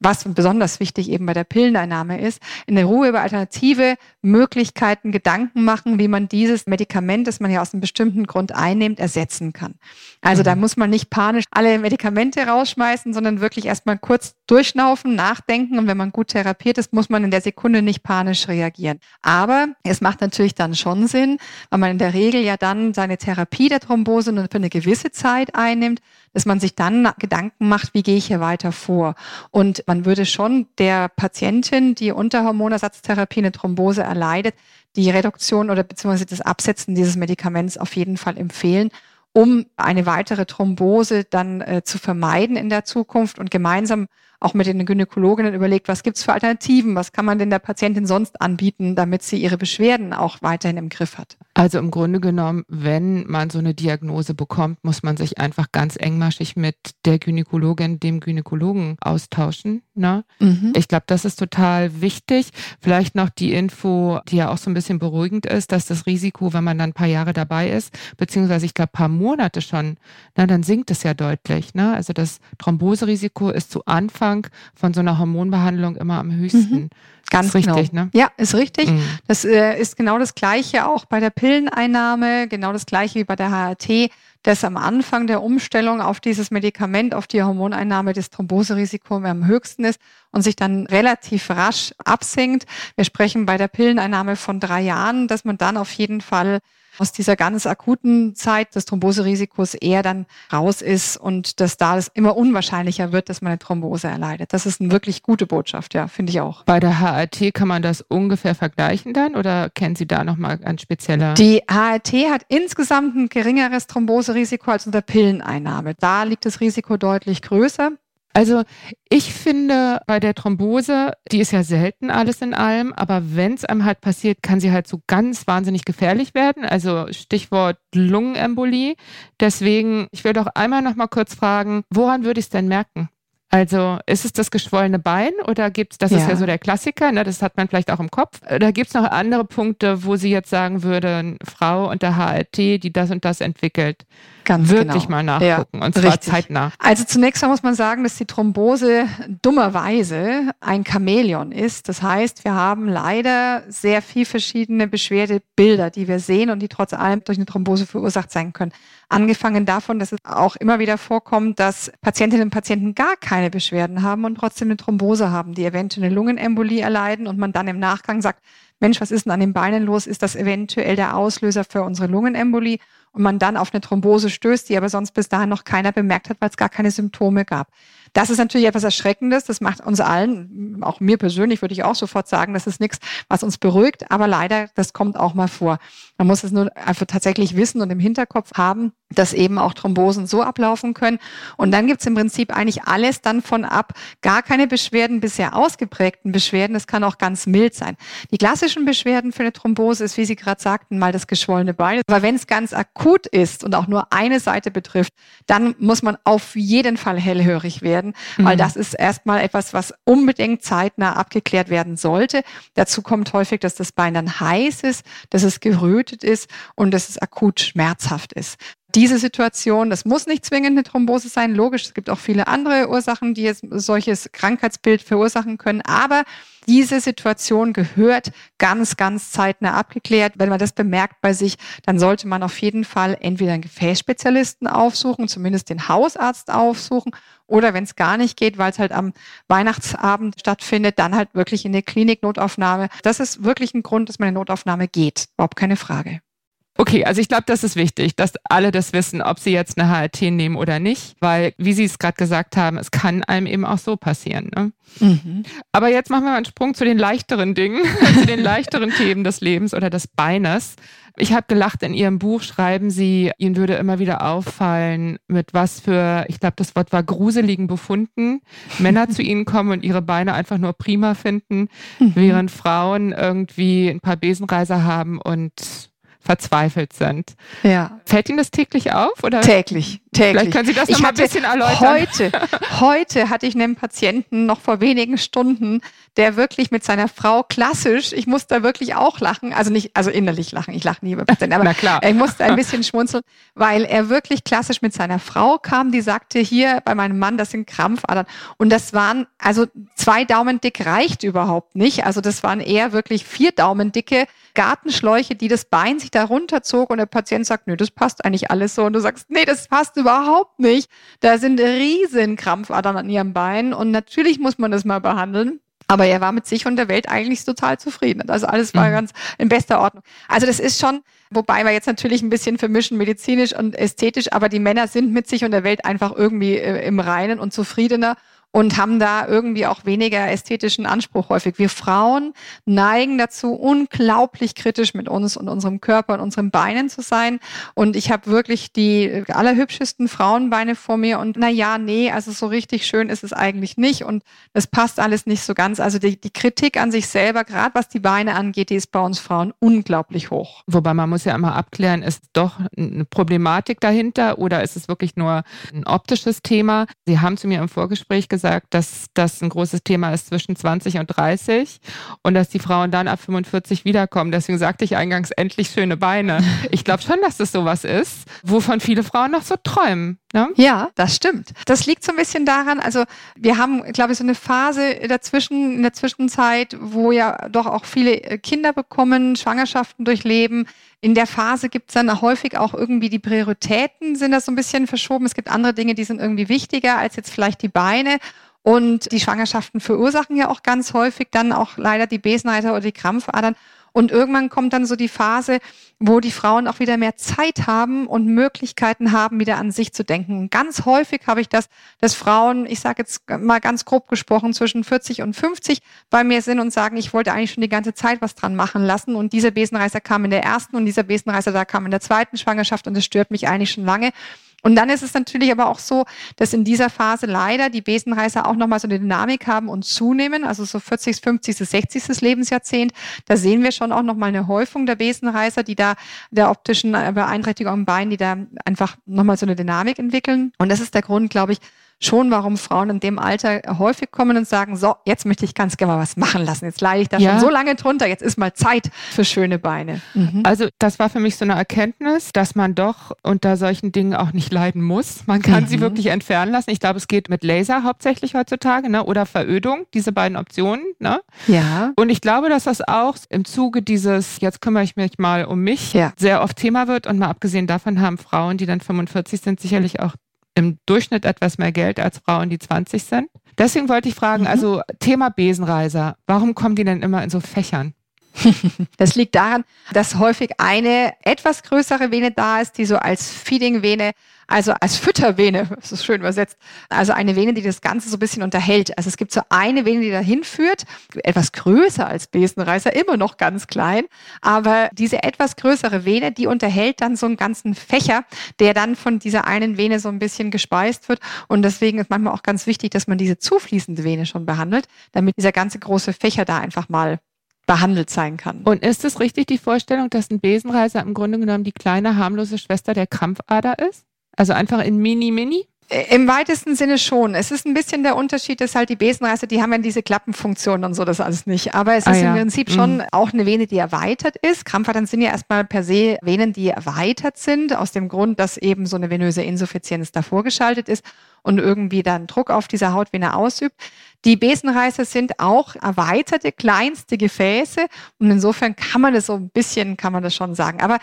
was besonders wichtig eben bei der Pilleneinnahme ist, in der Ruhe über alternative Möglichkeiten Gedanken machen, wie man dieses Medikament, das man ja aus einem bestimmten Grund einnimmt, ersetzen kann. Also mhm. da muss man nicht panisch alle Medikamente rausschmeißen, sondern wirklich erstmal kurz durchschnaufen, nachdenken und wenn man gut therapiert ist, muss man in der Sekunde nicht panisch reagieren. Aber es macht natürlich dann schon Sinn, weil man in der Regel ja dann seine Therapie der Thrombose nur für eine gewisse Zeit einnimmt, dass man sich dann Gedanken macht, wie gehe ich hier weiter vor. Und man würde schon der Patientin, die unter Hormonersatztherapie eine Thrombose erleidet, die Reduktion oder beziehungsweise das Absetzen dieses Medikaments auf jeden Fall empfehlen, um eine weitere Thrombose dann äh, zu vermeiden in der Zukunft und gemeinsam auch mit den Gynäkologinnen überlegt, was gibt's für Alternativen, was kann man denn der Patientin sonst anbieten, damit sie ihre Beschwerden auch weiterhin im Griff hat. Also im Grunde genommen, wenn man so eine Diagnose bekommt, muss man sich einfach ganz engmaschig mit der Gynäkologin, dem Gynäkologen austauschen. Ne? Mhm. Ich glaube, das ist total wichtig. Vielleicht noch die Info, die ja auch so ein bisschen beruhigend ist, dass das Risiko, wenn man dann ein paar Jahre dabei ist, beziehungsweise ich glaube paar Monate schon, na, dann sinkt es ja deutlich. Ne? Also das Thromboserisiko ist zu Anfang von so einer Hormonbehandlung immer am höchsten. Mhm. Ganz richtig, genau. ne? Ja, ist richtig. Mhm. Das äh, ist genau das Gleiche auch bei der Pilleneinnahme, genau das Gleiche wie bei der HRT, dass am Anfang der Umstellung auf dieses Medikament, auf die Hormoneinnahme das Thromboserisiko am höchsten ist und sich dann relativ rasch absinkt. Wir sprechen bei der Pilleneinnahme von drei Jahren, dass man dann auf jeden Fall aus dieser ganz akuten Zeit des Thromboserisikos eher dann raus ist und dass da es immer unwahrscheinlicher wird, dass man eine Thrombose erleidet. Das ist eine wirklich gute Botschaft, ja, finde ich auch. Bei der HRT kann man das ungefähr vergleichen dann oder kennen Sie da nochmal ein spezieller? Die HRT hat insgesamt ein geringeres Thromboserisiko als unter Pilleneinnahme. Da liegt das Risiko deutlich größer. Also ich finde bei der Thrombose, die ist ja selten alles in allem, aber wenn es einem halt passiert, kann sie halt so ganz wahnsinnig gefährlich werden. Also Stichwort Lungenembolie. Deswegen, ich will doch einmal noch mal kurz fragen, woran würde ich es denn merken? Also ist es das geschwollene Bein oder gibt es, das ja. ist ja so der Klassiker, ne, das hat man vielleicht auch im Kopf. Oder gibt es noch andere Punkte, wo Sie jetzt sagen würden, Frau unter HRT, die das und das entwickelt, Ganz wirklich genau. mal nachgucken ja, und zwar richtig. zeitnah. Also zunächst mal muss man sagen, dass die Thrombose dummerweise ein Chamäleon ist. Das heißt, wir haben leider sehr viel verschiedene Beschwerdebilder, die wir sehen und die trotz allem durch eine Thrombose verursacht sein können. Angefangen davon, dass es auch immer wieder vorkommt, dass Patientinnen und Patienten gar keine Beschwerden haben und trotzdem eine Thrombose haben, die eventuell eine Lungenembolie erleiden und man dann im Nachgang sagt, Mensch, was ist denn an den Beinen los? Ist das eventuell der Auslöser für unsere Lungenembolie? und man dann auf eine Thrombose stößt, die aber sonst bis dahin noch keiner bemerkt hat, weil es gar keine Symptome gab. Das ist natürlich etwas Erschreckendes. Das macht uns allen, auch mir persönlich würde ich auch sofort sagen, das ist nichts, was uns beruhigt. Aber leider, das kommt auch mal vor. Man muss es nur einfach tatsächlich wissen und im Hinterkopf haben, dass eben auch Thrombosen so ablaufen können. Und dann gibt's im Prinzip eigentlich alles dann von ab. Gar keine Beschwerden, bisher ausgeprägten Beschwerden. Das kann auch ganz mild sein. Die klassischen Beschwerden für eine Thrombose ist, wie Sie gerade sagten, mal das geschwollene Bein. Aber wenn es ganz akut ist und auch nur eine Seite betrifft, dann muss man auf jeden Fall hellhörig werden werden, mhm. weil das ist erstmal etwas, was unbedingt zeitnah abgeklärt werden sollte. Dazu kommt häufig, dass das Bein dann heiß ist, dass es gerötet ist und dass es akut schmerzhaft ist diese Situation, das muss nicht zwingend eine Thrombose sein, logisch, es gibt auch viele andere Ursachen, die jetzt solches Krankheitsbild verursachen können, aber diese Situation gehört ganz, ganz zeitnah abgeklärt. Wenn man das bemerkt bei sich, dann sollte man auf jeden Fall entweder einen Gefäßspezialisten aufsuchen, zumindest den Hausarzt aufsuchen, oder wenn es gar nicht geht, weil es halt am Weihnachtsabend stattfindet, dann halt wirklich in der Kliniknotaufnahme. Das ist wirklich ein Grund, dass man in Notaufnahme geht. Überhaupt keine Frage. Okay, also ich glaube, das ist wichtig, dass alle das wissen, ob sie jetzt eine HRT nehmen oder nicht, weil, wie Sie es gerade gesagt haben, es kann einem eben auch so passieren. Ne? Mhm. Aber jetzt machen wir mal einen Sprung zu den leichteren Dingen, *laughs* zu den leichteren Themen des Lebens oder des Beines. Ich habe gelacht, in Ihrem Buch schreiben Sie, Ihnen würde immer wieder auffallen, mit was für, ich glaube, das Wort war gruseligen Befunden, Männer zu Ihnen kommen und ihre Beine einfach nur prima finden, mhm. während Frauen irgendwie ein paar Besenreiser haben und verzweifelt sind. Ja. Fällt Ihnen das täglich auf? Oder? Täglich, täglich. Vielleicht können Sie das noch mal ein bisschen erläutern. Heute, heute hatte ich einen Patienten noch vor wenigen Stunden, der wirklich mit seiner Frau klassisch, ich musste da wirklich auch lachen, also nicht, also innerlich lachen, ich lache nie über Patienten, aber *laughs* ich musste ein bisschen schmunzeln, weil er wirklich klassisch mit seiner Frau kam, die sagte, hier bei meinem Mann, das sind Krampfadern. Und das waren, also zwei Daumen dick reicht überhaupt nicht. Also das waren eher wirklich vier Daumen dicke Gartenschläuche, die das Bein sich da runterzog und der Patient sagt, nö, das passt eigentlich alles so. Und du sagst, nee, das passt überhaupt nicht. Da sind riesen Krampfadern an ihrem Bein und natürlich muss man das mal behandeln. Aber er war mit sich und der Welt eigentlich total zufrieden. Also alles war mhm. ganz in bester Ordnung. Also das ist schon, wobei wir jetzt natürlich ein bisschen vermischen medizinisch und ästhetisch, aber die Männer sind mit sich und der Welt einfach irgendwie äh, im Reinen und zufriedener. Und haben da irgendwie auch weniger ästhetischen Anspruch häufig. Wir Frauen neigen dazu, unglaublich kritisch mit uns und unserem Körper und unseren Beinen zu sein. Und ich habe wirklich die allerhübschesten Frauenbeine vor mir und na ja, nee, also so richtig schön ist es eigentlich nicht und es passt alles nicht so ganz. Also die, die Kritik an sich selber, gerade was die Beine angeht, die ist bei uns Frauen unglaublich hoch. Wobei man muss ja immer abklären, ist doch eine Problematik dahinter oder ist es wirklich nur ein optisches Thema? Sie haben zu mir im Vorgespräch gesagt, dass das ein großes Thema ist zwischen 20 und 30 und dass die Frauen dann ab 45 wiederkommen. Deswegen sagte ich eingangs endlich schöne Beine. Ich glaube schon, dass das sowas ist, wovon viele Frauen noch so träumen. Ne? Ja, das stimmt. Das liegt so ein bisschen daran, also wir haben, glaube ich, so eine Phase dazwischen, in der Zwischenzeit, wo ja doch auch viele äh, Kinder bekommen, Schwangerschaften durchleben. In der Phase gibt es dann häufig auch irgendwie die Prioritäten sind das so ein bisschen verschoben. Es gibt andere Dinge, die sind irgendwie wichtiger als jetzt vielleicht die Beine. Und die Schwangerschaften verursachen ja auch ganz häufig dann auch leider die Besenreiter oder die Krampfadern. Und irgendwann kommt dann so die Phase, wo die Frauen auch wieder mehr Zeit haben und Möglichkeiten haben, wieder an sich zu denken. Ganz häufig habe ich das, dass Frauen, ich sage jetzt mal ganz grob gesprochen, zwischen 40 und 50 bei mir sind und sagen, ich wollte eigentlich schon die ganze Zeit was dran machen lassen. Und dieser Besenreißer kam in der ersten und dieser Besenreißer da kam in der zweiten Schwangerschaft und das stört mich eigentlich schon lange. Und dann ist es natürlich aber auch so, dass in dieser Phase leider die Besenreißer auch nochmal so eine Dynamik haben und zunehmen, also so 40., 50., 60. Lebensjahrzehnt. Da sehen wir schon auch nochmal eine Häufung der Besenreißer, die da der optischen Beeinträchtigung am Bein, die da einfach nochmal so eine Dynamik entwickeln. Und das ist der Grund, glaube ich, schon, warum Frauen in dem Alter häufig kommen und sagen, so, jetzt möchte ich ganz gerne mal was machen lassen. Jetzt leide ich da ja. schon so lange drunter, jetzt ist mal Zeit für schöne Beine. Mhm. Also das war für mich so eine Erkenntnis, dass man doch unter solchen Dingen auch nicht leiden muss. Man kann mhm. sie wirklich entfernen lassen. Ich glaube, es geht mit Laser hauptsächlich heutzutage, ne? Oder Verödung, diese beiden Optionen. Ne? Ja. Und ich glaube, dass das auch im Zuge dieses, jetzt kümmere ich mich mal um mich, ja. sehr oft Thema wird. Und mal abgesehen davon haben Frauen, die dann 45 sind, sicherlich auch im Durchschnitt etwas mehr Geld als Frauen, die 20 sind. Deswegen wollte ich fragen, mhm. also Thema Besenreiser, warum kommen die denn immer in so Fächern? *laughs* Das liegt daran, dass häufig eine etwas größere Vene da ist, die so als Feeding-Vene also als Füttervene, *laughs* das ist schön übersetzt, also eine Vene, die das Ganze so ein bisschen unterhält. Also es gibt so eine Vene, die dahin führt, etwas größer als Besenreißer, immer noch ganz klein, aber diese etwas größere Vene, die unterhält dann so einen ganzen Fächer, der dann von dieser einen Vene so ein bisschen gespeist wird und deswegen ist manchmal auch ganz wichtig, dass man diese zufließende Vene schon behandelt, damit dieser ganze große Fächer da einfach mal behandelt sein kann. Und ist es richtig die Vorstellung, dass ein Besenreißer im Grunde genommen die kleine harmlose Schwester der Krampfader ist? Also einfach in Mini-Mini? Im weitesten Sinne schon. Es ist ein bisschen der Unterschied, dass halt die Besenreißer, die haben ja diese Klappenfunktion und so, das alles nicht. Aber es ah, ist ja. im Prinzip schon mhm. auch eine Vene, die erweitert ist. Krampfadern sind ja erstmal per se Venen, die erweitert sind, aus dem Grund, dass eben so eine venöse Insuffizienz davor geschaltet ist und irgendwie dann Druck auf dieser Hautvene ausübt. Die Besenreißer sind auch erweiterte, kleinste Gefäße und insofern kann man das so ein bisschen, kann man das schon sagen. Aber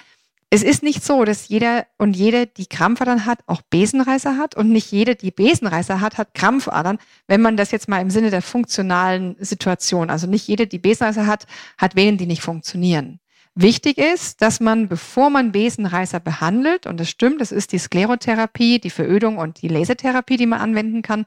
es ist nicht so, dass jeder und jede, die Krampfadern hat, auch Besenreißer hat und nicht jede, die Besenreißer hat, hat Krampfadern, wenn man das jetzt mal im Sinne der funktionalen Situation, also nicht jede, die Besenreißer hat, hat Venen, die nicht funktionieren. Wichtig ist, dass man, bevor man Besenreißer behandelt, und das stimmt, das ist die Sklerotherapie, die Verödung und die Lasertherapie, die man anwenden kann,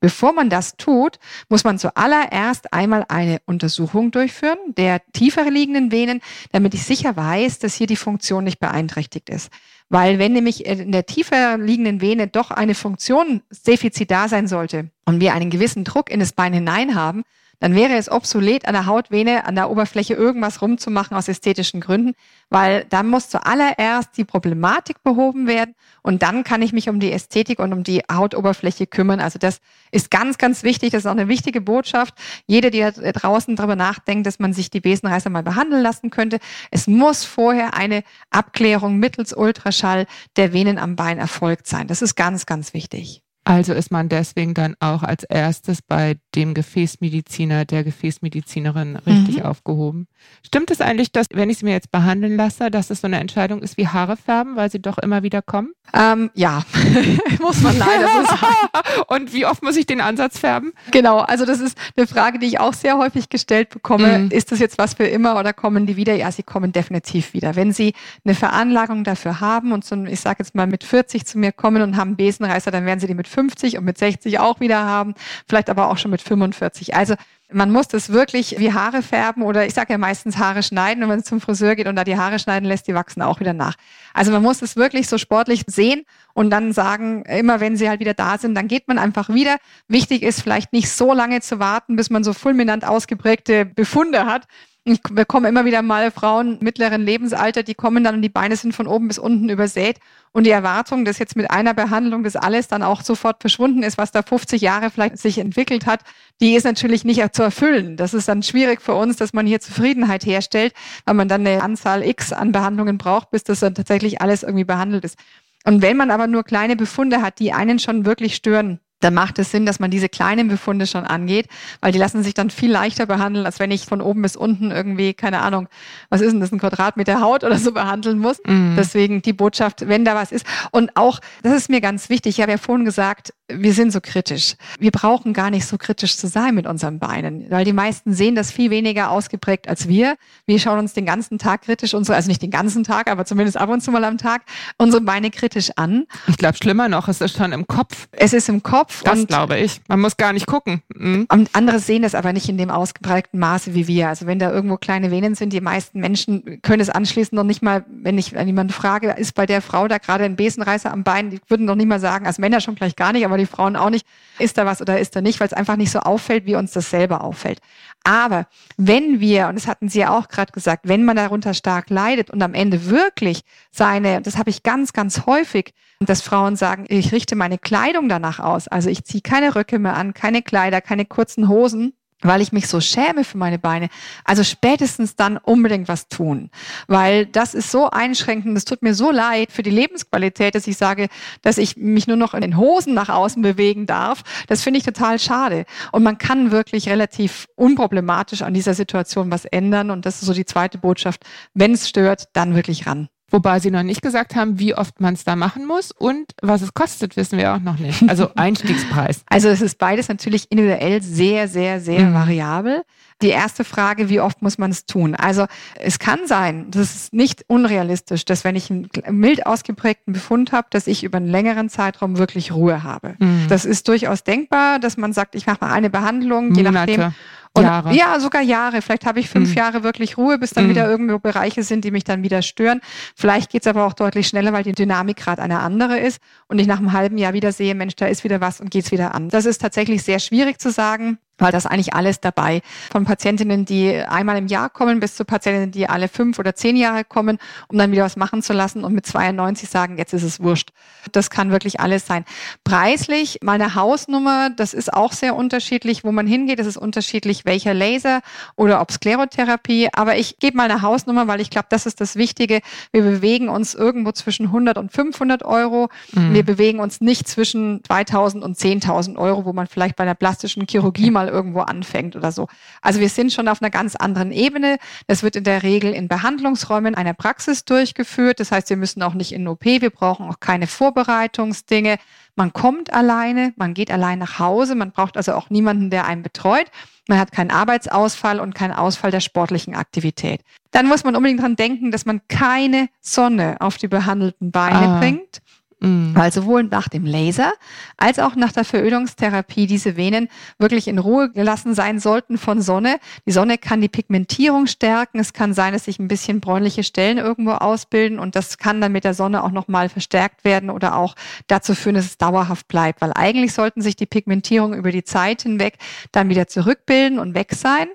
Bevor man das tut, muss man zuallererst einmal eine Untersuchung durchführen der tiefer liegenden Venen, damit ich sicher weiß, dass hier die Funktion nicht beeinträchtigt ist. Weil wenn nämlich in der tiefer liegenden Vene doch eine Funktionsdefizit da sein sollte und wir einen gewissen Druck in das Bein hinein haben, dann wäre es obsolet, an der Hautvene, an der Oberfläche irgendwas rumzumachen aus ästhetischen Gründen, weil dann muss zuallererst die Problematik behoben werden und dann kann ich mich um die Ästhetik und um die Hautoberfläche kümmern. Also das ist ganz, ganz wichtig. Das ist auch eine wichtige Botschaft. Jede, die da draußen darüber nachdenkt, dass man sich die Besenreißer mal behandeln lassen könnte, es muss vorher eine Abklärung mittels Ultraschall der Venen am Bein erfolgt sein. Das ist ganz, ganz wichtig. Also ist man deswegen dann auch als erstes bei dem Gefäßmediziner, der Gefäßmedizinerin richtig mhm. aufgehoben. Stimmt es eigentlich, dass, wenn ich sie mir jetzt behandeln lasse, dass es so eine Entscheidung ist wie Haare färben, weil sie doch immer wieder kommen? Ähm, ja, *laughs* muss man leider so sagen. *laughs* Und wie oft muss ich den Ansatz färben? Genau, also das ist eine Frage, die ich auch sehr häufig gestellt bekomme. Mhm. Ist das jetzt was für immer oder kommen die wieder? Ja, sie kommen definitiv wieder. Wenn sie eine Veranlagung dafür haben und so, ich sage jetzt mal mit 40 zu mir kommen und haben Besenreißer, dann werden sie die mit 50 50 und mit 60 auch wieder haben, vielleicht aber auch schon mit 45. Also man muss das wirklich wie Haare färben oder ich sage ja meistens Haare schneiden, wenn man zum Friseur geht und da die Haare schneiden lässt, die wachsen auch wieder nach. Also man muss es wirklich so sportlich sehen und dann sagen, immer wenn sie halt wieder da sind, dann geht man einfach wieder. Wichtig ist vielleicht nicht so lange zu warten, bis man so fulminant ausgeprägte Befunde hat, ich bekomme immer wieder mal Frauen mittleren Lebensalter, die kommen dann und die Beine sind von oben bis unten übersät. Und die Erwartung, dass jetzt mit einer Behandlung das alles dann auch sofort verschwunden ist, was da 50 Jahre vielleicht sich entwickelt hat, die ist natürlich nicht zu erfüllen. Das ist dann schwierig für uns, dass man hier Zufriedenheit herstellt, weil man dann eine Anzahl X an Behandlungen braucht, bis das dann tatsächlich alles irgendwie behandelt ist. Und wenn man aber nur kleine Befunde hat, die einen schon wirklich stören, dann macht es Sinn, dass man diese kleinen Befunde schon angeht, weil die lassen sich dann viel leichter behandeln, als wenn ich von oben bis unten irgendwie, keine Ahnung, was ist denn das, ein Quadratmeter Haut oder so behandeln muss. Mhm. Deswegen die Botschaft, wenn da was ist. Und auch, das ist mir ganz wichtig, ich habe ja vorhin gesagt, wir sind so kritisch. Wir brauchen gar nicht so kritisch zu sein mit unseren Beinen, weil die meisten sehen das viel weniger ausgeprägt als wir. Wir schauen uns den ganzen Tag kritisch, unsere, also nicht den ganzen Tag, aber zumindest ab und zu mal am Tag, unsere Beine kritisch an. Ich glaube, schlimmer noch, es ist schon im Kopf. Es ist im Kopf. Das glaube ich. Man muss gar nicht gucken. Mhm. Und andere sehen das aber nicht in dem ausgeprägten Maße wie wir. Also wenn da irgendwo kleine Venen sind, die meisten Menschen können es anschließend noch nicht mal, wenn ich wenn jemand frage, ist bei der Frau da gerade ein Besenreißer am Bein, die würden noch nicht mal sagen, als Männer schon gleich gar nicht, aber die Frauen auch nicht, ist da was oder ist da nicht, weil es einfach nicht so auffällt, wie uns das selber auffällt. Aber wenn wir, und das hatten Sie ja auch gerade gesagt, wenn man darunter stark leidet und am Ende wirklich seine, das habe ich ganz, ganz häufig, dass Frauen sagen, ich richte meine Kleidung danach aus. Also ich ziehe keine Röcke mehr an, keine Kleider, keine kurzen Hosen, weil ich mich so schäme für meine Beine. Also spätestens dann unbedingt was tun, weil das ist so einschränkend, es tut mir so leid für die Lebensqualität, dass ich sage, dass ich mich nur noch in den Hosen nach außen bewegen darf. Das finde ich total schade. Und man kann wirklich relativ unproblematisch an dieser Situation was ändern. Und das ist so die zweite Botschaft. Wenn es stört, dann wirklich ran. Wobei sie noch nicht gesagt haben, wie oft man es da machen muss und was es kostet, wissen wir auch noch nicht. Also *laughs* Einstiegspreis. Also es ist beides natürlich individuell sehr, sehr, sehr mhm. variabel. Die erste Frage, wie oft muss man es tun? Also es kann sein, das ist nicht unrealistisch, dass wenn ich einen mild ausgeprägten Befund habe, dass ich über einen längeren Zeitraum wirklich Ruhe habe. Mhm. Das ist durchaus denkbar, dass man sagt, ich mache mal eine Behandlung, je Monate. nachdem. Und, Jahre. Ja, sogar Jahre. Vielleicht habe ich fünf mhm. Jahre wirklich Ruhe, bis dann mhm. wieder irgendwo Bereiche sind, die mich dann wieder stören. Vielleicht geht es aber auch deutlich schneller, weil die Dynamik gerade eine andere ist und ich nach einem halben Jahr wieder sehe, Mensch, da ist wieder was und geht's wieder an. Das ist tatsächlich sehr schwierig zu sagen weil das eigentlich alles dabei. Von Patientinnen, die einmal im Jahr kommen, bis zu Patientinnen, die alle fünf oder zehn Jahre kommen, um dann wieder was machen zu lassen und mit 92 sagen, jetzt ist es wurscht. Das kann wirklich alles sein. Preislich, meine Hausnummer, das ist auch sehr unterschiedlich, wo man hingeht. Es ist unterschiedlich, welcher Laser oder ob Sklerotherapie. Aber ich gebe mal eine Hausnummer, weil ich glaube, das ist das Wichtige. Wir bewegen uns irgendwo zwischen 100 und 500 Euro. Mhm. Wir bewegen uns nicht zwischen 2000 und 10.000 Euro, wo man vielleicht bei einer plastischen Chirurgie mal irgendwo anfängt oder so. Also wir sind schon auf einer ganz anderen Ebene. Das wird in der Regel in Behandlungsräumen einer Praxis durchgeführt. Das heißt, wir müssen auch nicht in OP, wir brauchen auch keine Vorbereitungsdinge. Man kommt alleine, man geht allein nach Hause, man braucht also auch niemanden, der einen betreut. Man hat keinen Arbeitsausfall und keinen Ausfall der sportlichen Aktivität. Dann muss man unbedingt dran denken, dass man keine Sonne auf die behandelten Beine ah. bringt. Mhm. Weil sowohl nach dem Laser als auch nach der Verödungstherapie diese Venen wirklich in Ruhe gelassen sein sollten von Sonne. Die Sonne kann die Pigmentierung stärken. Es kann sein, dass sich ein bisschen bräunliche Stellen irgendwo ausbilden und das kann dann mit der Sonne auch nochmal verstärkt werden oder auch dazu führen, dass es dauerhaft bleibt. Weil eigentlich sollten sich die Pigmentierungen über die Zeit hinweg dann wieder zurückbilden und weg sein.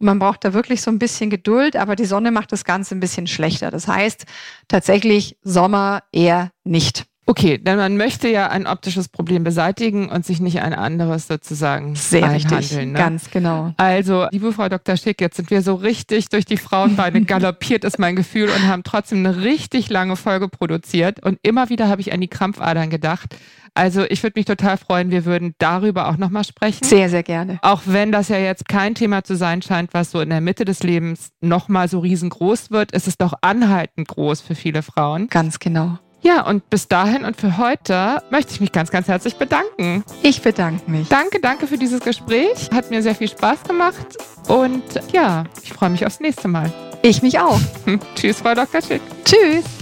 Und man braucht da wirklich so ein bisschen Geduld, aber die Sonne macht das Ganze ein bisschen schlechter. Das heißt, tatsächlich Sommer eher nicht. Okay, denn man möchte ja ein optisches Problem beseitigen und sich nicht ein anderes sozusagen Sehr richtig, ne? ganz genau. Also, liebe Frau Dr. Schick, jetzt sind wir so richtig durch die Frauenbeine *laughs* galoppiert, ist mein Gefühl, und haben trotzdem eine richtig lange Folge produziert. Und immer wieder habe ich an die Krampfadern gedacht. Also ich würde mich total freuen, wir würden darüber auch nochmal sprechen. Sehr, sehr gerne. Auch wenn das ja jetzt kein Thema zu sein scheint, was so in der Mitte des Lebens nochmal so riesengroß wird, ist es doch anhaltend groß für viele Frauen. Ganz genau. Ja, und bis dahin und für heute möchte ich mich ganz, ganz herzlich bedanken. Ich bedanke mich. Danke, danke für dieses Gespräch. Hat mir sehr viel Spaß gemacht. Und ja, ich freue mich aufs nächste Mal. Ich mich auch. *laughs* Tschüss, Frau Dr. Schick. Tschüss.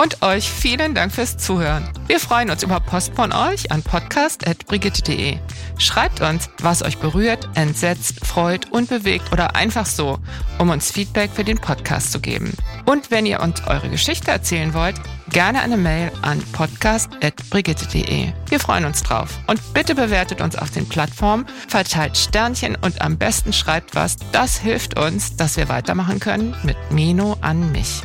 Und euch vielen Dank fürs Zuhören. Wir freuen uns über Post von euch an podcast.brigitte.de. Schreibt uns, was euch berührt, entsetzt, freut und bewegt oder einfach so, um uns Feedback für den Podcast zu geben. Und wenn ihr uns eure Geschichte erzählen wollt, gerne eine Mail an podcast.brigitte.de. Wir freuen uns drauf. Und bitte bewertet uns auf den Plattformen, verteilt Sternchen und am besten schreibt was. Das hilft uns, dass wir weitermachen können mit Meno an mich.